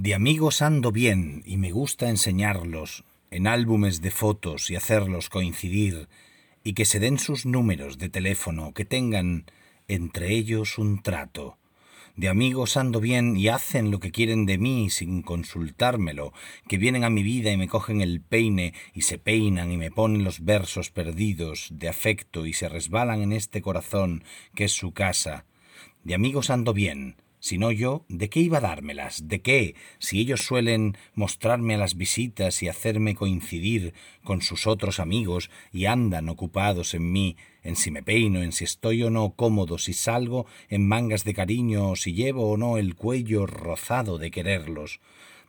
De amigos ando bien y me gusta enseñarlos en álbumes de fotos y hacerlos coincidir y que se den sus números de teléfono, que tengan entre ellos un trato. De amigos ando bien y hacen lo que quieren de mí sin consultármelo, que vienen a mi vida y me cogen el peine y se peinan y me ponen los versos perdidos de afecto y se resbalan en este corazón que es su casa. De amigos ando bien, si no yo, ¿de qué iba a dármelas? ¿De qué? Si ellos suelen mostrarme a las visitas y hacerme coincidir con sus otros amigos y andan ocupados en mí, en si me peino, en si estoy o no cómodo, si salgo en mangas de cariño, o si llevo o no el cuello rozado de quererlos.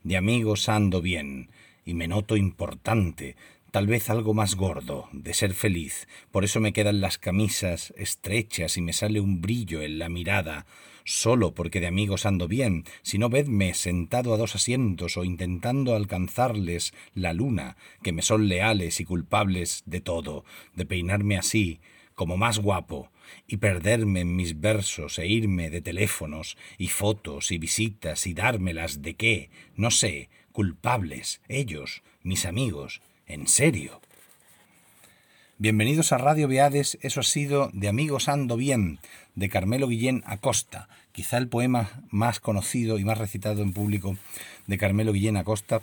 De amigos ando bien, y me noto importante, tal vez algo más gordo, de ser feliz. Por eso me quedan las camisas estrechas y me sale un brillo en la mirada, solo porque de amigos ando bien, sino vedme sentado a dos asientos o intentando alcanzarles la luna, que me son leales y culpables de todo, de peinarme así, como más guapo, y perderme en mis versos e irme de teléfonos y fotos y visitas y dármelas de qué, no sé, culpables, ellos, mis amigos, en serio. Bienvenidos a Radio Beades, eso ha sido de Amigos Ando Bien, de Carmelo Guillén Acosta, quizá el poema más conocido y más recitado en público de Carmelo Guillén Acosta,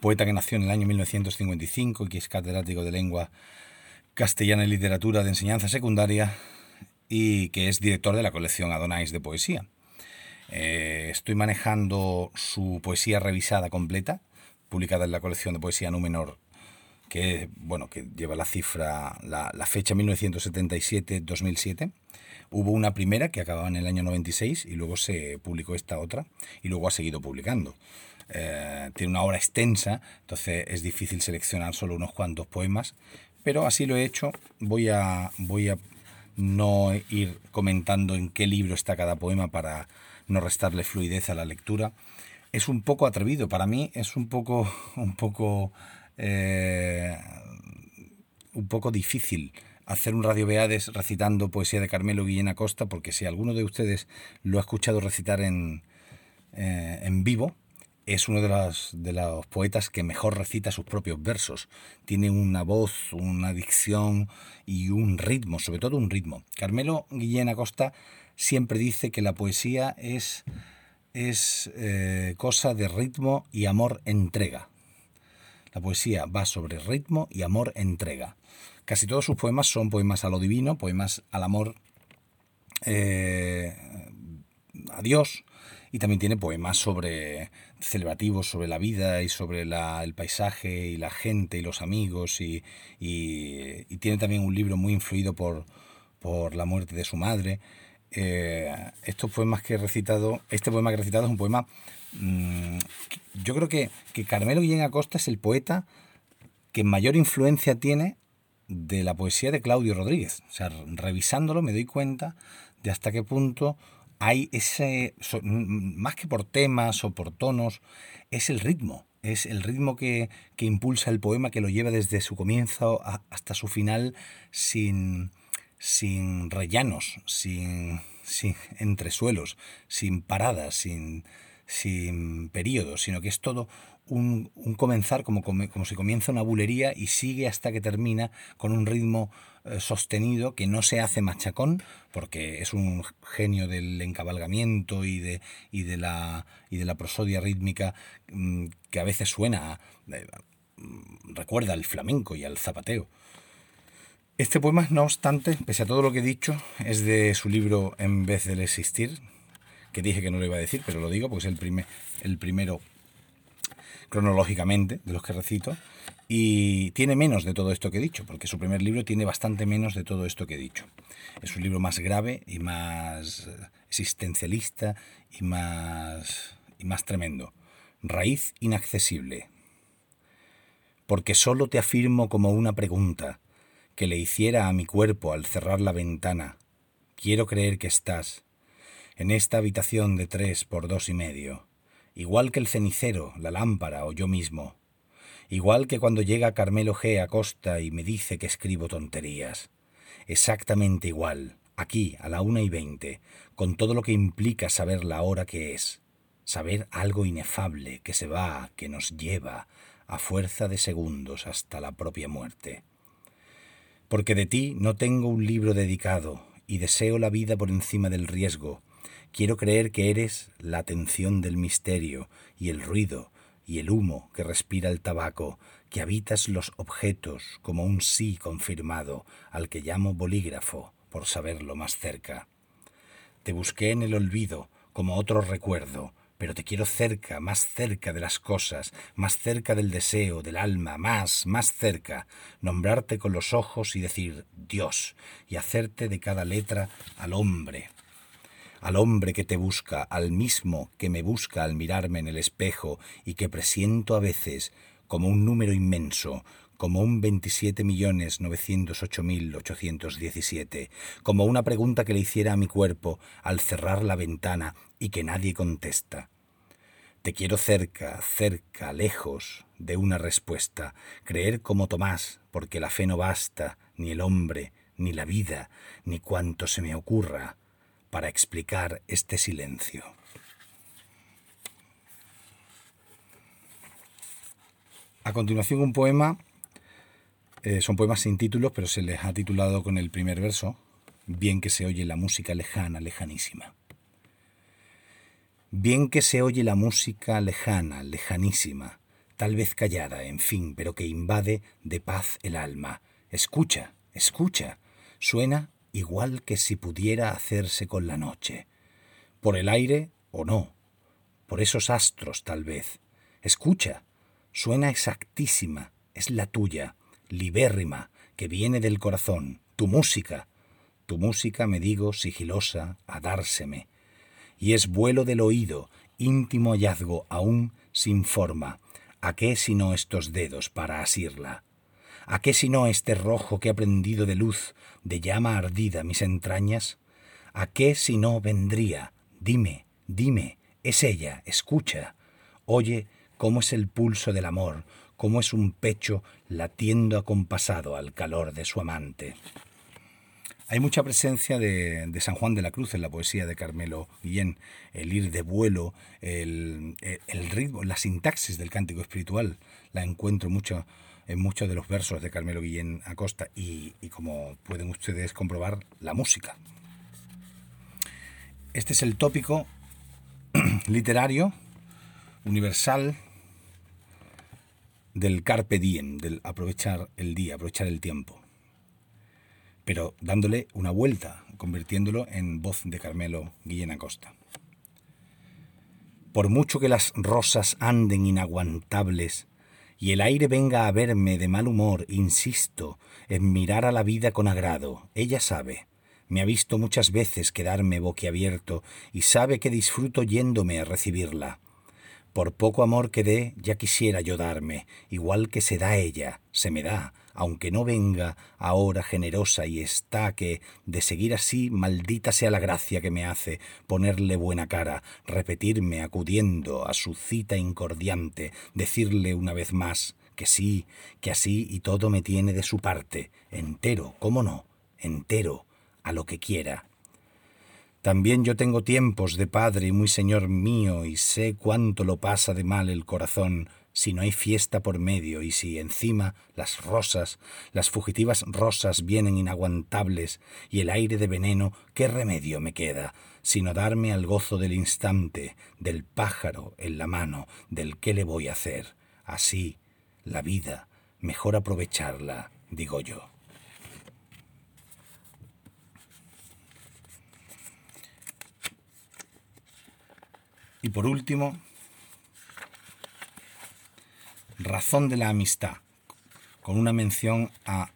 poeta que nació en el año 1955 y que es catedrático de lengua castellana y literatura de enseñanza secundaria y que es director de la colección Adonais de poesía. Eh, estoy manejando su poesía revisada completa, publicada en la colección de poesía Númenor que bueno que lleva la cifra, la, fecha 1977-2007. Hubo una primera que acababa en el año 96 y luego se publicó esta otra y luego ha seguido publicando. Eh, tiene una obra extensa, entonces es difícil seleccionar solo unos cuantos poemas, pero así lo he hecho. Voy a, voy a no ir comentando en qué libro está cada poema para no restarle fluidez a la lectura. Es un poco atrevido, para mí es un poco, un poco eh, un poco difícil hacer un Radio Beades recitando poesía de Carmelo Guillén Acosta, porque si alguno de ustedes lo ha escuchado recitar en, eh, en vivo, es uno de los, de los poetas que mejor recita sus propios versos. Tiene una voz, una dicción y un ritmo, sobre todo un ritmo. Carmelo Guillén Acosta siempre dice que la poesía es, es eh, cosa de ritmo y amor entrega. La poesía va sobre ritmo y amor entrega. Casi todos sus poemas son poemas a lo divino, poemas al amor eh, a Dios, y también tiene poemas sobre celebrativos, sobre la vida y sobre el paisaje y la gente y los amigos, y, tiene también un libro muy influido por, por la muerte de su madre. Eh, estos poemas que recitado, este poema que he recitado es un poema Mm, yo creo que, que Carmelo Guillén Acosta es el poeta que mayor influencia tiene de la poesía de Claudio Rodríguez. O sea, revisándolo me doy cuenta de hasta qué punto hay ese, más que por temas o por tonos, es el ritmo, es el ritmo que, que impulsa el poema, que lo lleva desde su comienzo hasta su final sin, sin rellanos, sin, sin entresuelos, sin paradas, sin, sin periodo, sino que es todo un, comenzar como, como, si comienza una bulería y sigue hasta que termina con un ritmo eh, sostenido que no se hace machacón, porque es un genio del encabalgamiento y de, y de, la, y de la prosodia rítmica mm, que a veces suena, eh, recuerda al flamenco y al zapateo. Este poema, no obstante, pese a todo lo que he dicho, es de su libro En vez del existir, que dije que no lo iba a decir, pero lo digo porque es el, primer, el primero cronológicamente de los que recito, y tiene menos de todo esto que he dicho, porque su primer libro tiene bastante menos de todo esto que he dicho. Es un libro más grave y más existencialista y más, y más tremendo. Raíz inaccesible. Porque solo te afirmo como una pregunta que le hiciera a mi cuerpo al cerrar la ventana. Quiero creer que estás, en esta habitación de tres por dos y medio, igual que el cenicero, la lámpara o yo mismo, igual que cuando llega Carmelo G. a Costa y me dice que escribo tonterías, exactamente igual, aquí a la una y veinte, con todo lo que implica saber la hora que es, saber algo inefable que se va, que nos lleva a fuerza de segundos hasta la propia muerte. Porque de ti no tengo un libro dedicado y deseo la vida por encima del riesgo. Quiero creer que eres la atención del misterio y el ruido y el humo que respira el tabaco, que habitas los objetos como un sí confirmado al que llamo bolígrafo por saberlo más cerca. Te busqué en el olvido como otro recuerdo, pero te quiero cerca, más cerca de las cosas, más cerca del deseo, del alma, más, más cerca, nombrarte con los ojos y decir Dios, y hacerte de cada letra al hombre, al hombre que te busca, al mismo que me busca al mirarme en el espejo y que presiento a veces como un número inmenso, como un 27.908.817, como una pregunta que le hiciera a mi cuerpo al cerrar la ventana y que nadie contesta. Te quiero cerca, cerca, lejos de una respuesta, creer como Tomás, porque la fe no basta, ni el hombre, ni la vida, ni cuanto se me ocurra, para explicar este silencio. A continuación un poema, eh, son poemas sin títulos, pero se les ha titulado con el primer verso, Bien que se oye la música lejana, lejanísima. Bien que se oye la música lejana, lejanísima, tal vez callada, en fin, pero que invade de paz el alma. Escucha, escucha, suena igual que si pudiera hacerse con la noche. Por el aire o no, por esos astros tal vez. Escucha, suena exactísima, es la tuya, libérrima, que viene del corazón, tu música. Tu música, me digo, sigilosa, a dárseme. Y es vuelo del oído, íntimo hallazgo aún sin forma. ¿A qué sino estos dedos para asirla? ¿A qué sino este rojo que ha prendido de luz, de llama ardida mis entrañas? ¿A qué si no vendría? Dime, dime, es ella, escucha. Oye cómo es el pulso del amor, cómo es un pecho latiendo acompasado al calor de su amante. Hay mucha presencia de, San Juan de la Cruz en la poesía de Carmelo Guillén, el ir de vuelo, el, el ritmo, la sintaxis del cántico espiritual, la encuentro mucho en muchos de los versos de Carmelo Guillén Acosta y, y como pueden ustedes comprobar, la música. Este es el tópico literario universal del carpe diem, del aprovechar el día, aprovechar el tiempo. Pero dándole una vuelta, convirtiéndolo en voz de Carmelo Guillén Acosta. Por mucho que las rosas anden inaguantables y el aire venga a verme de mal humor, insisto en mirar a la vida con agrado. Ella sabe. Me ha visto muchas veces quedarme boquiabierto y sabe que disfruto yéndome a recibirla. Por poco amor que dé, ya quisiera yo darme, igual que se da ella, se me da, aunque no venga ahora generosa y está que, de seguir así, maldita sea la gracia que me hace ponerle buena cara, repetirme acudiendo a su cita incordiante, decirle una vez más que sí, que así y todo me tiene de su parte, entero, cómo no, entero, a lo que quiera, también yo tengo tiempos de padre y muy señor mío, y sé cuánto lo pasa de mal el corazón si no hay fiesta por medio y si encima las rosas, las fugitivas rosas vienen inaguantables y el aire de veneno, ¿qué remedio me queda? sino darme al gozo del instante, del pájaro en la mano, del qué le voy a hacer. Así, la vida, mejor aprovecharla, digo yo. Y por último, razón de la amistad, con una mención a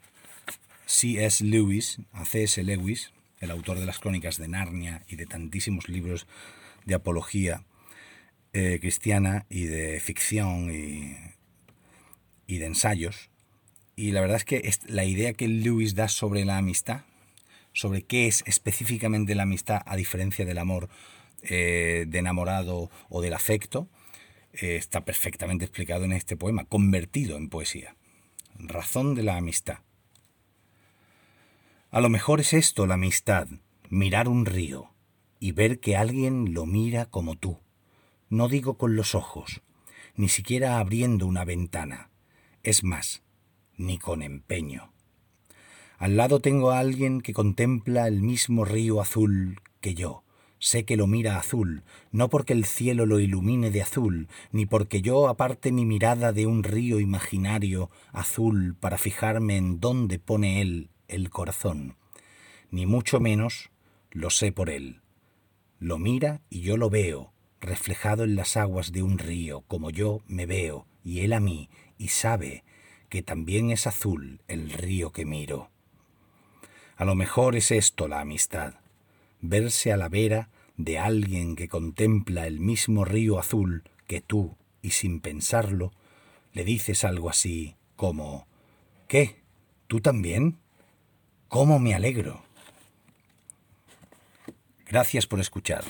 C.S. Lewis, a C.S. Lewis, el autor de las crónicas de Narnia y de tantísimos libros de apología eh, cristiana y de ficción y, y, de ensayos. Y la verdad es que la idea que Lewis da sobre la amistad, sobre qué es específicamente la amistad a diferencia del amor, eh, de enamorado o del afecto, eh, está perfectamente explicado en este poema, convertido en poesía. Razón de la amistad. A lo mejor es esto la amistad, mirar un río y ver que alguien lo mira como tú. no digo con los ojos, ni siquiera abriendo una ventana, es más, ni con empeño. Al lado tengo a alguien que contempla el mismo río azul que yo. Sé que lo mira azul, no porque el cielo lo ilumine de azul, ni porque yo aparte mi mirada de un río imaginario azul para fijarme en dónde pone él el corazón, ni mucho menos lo sé por él. Lo mira y yo lo veo, reflejado en las aguas de un río, como yo me veo, y él a mí, y sabe que también es azul el río que miro. A lo mejor es esto la amistad, verse a la vera de alguien que contempla el mismo río azul que tú, y sin pensarlo, le dices algo así como ¿Qué? ¿Tú también? ¿Cómo me alegro? Gracias por escuchar.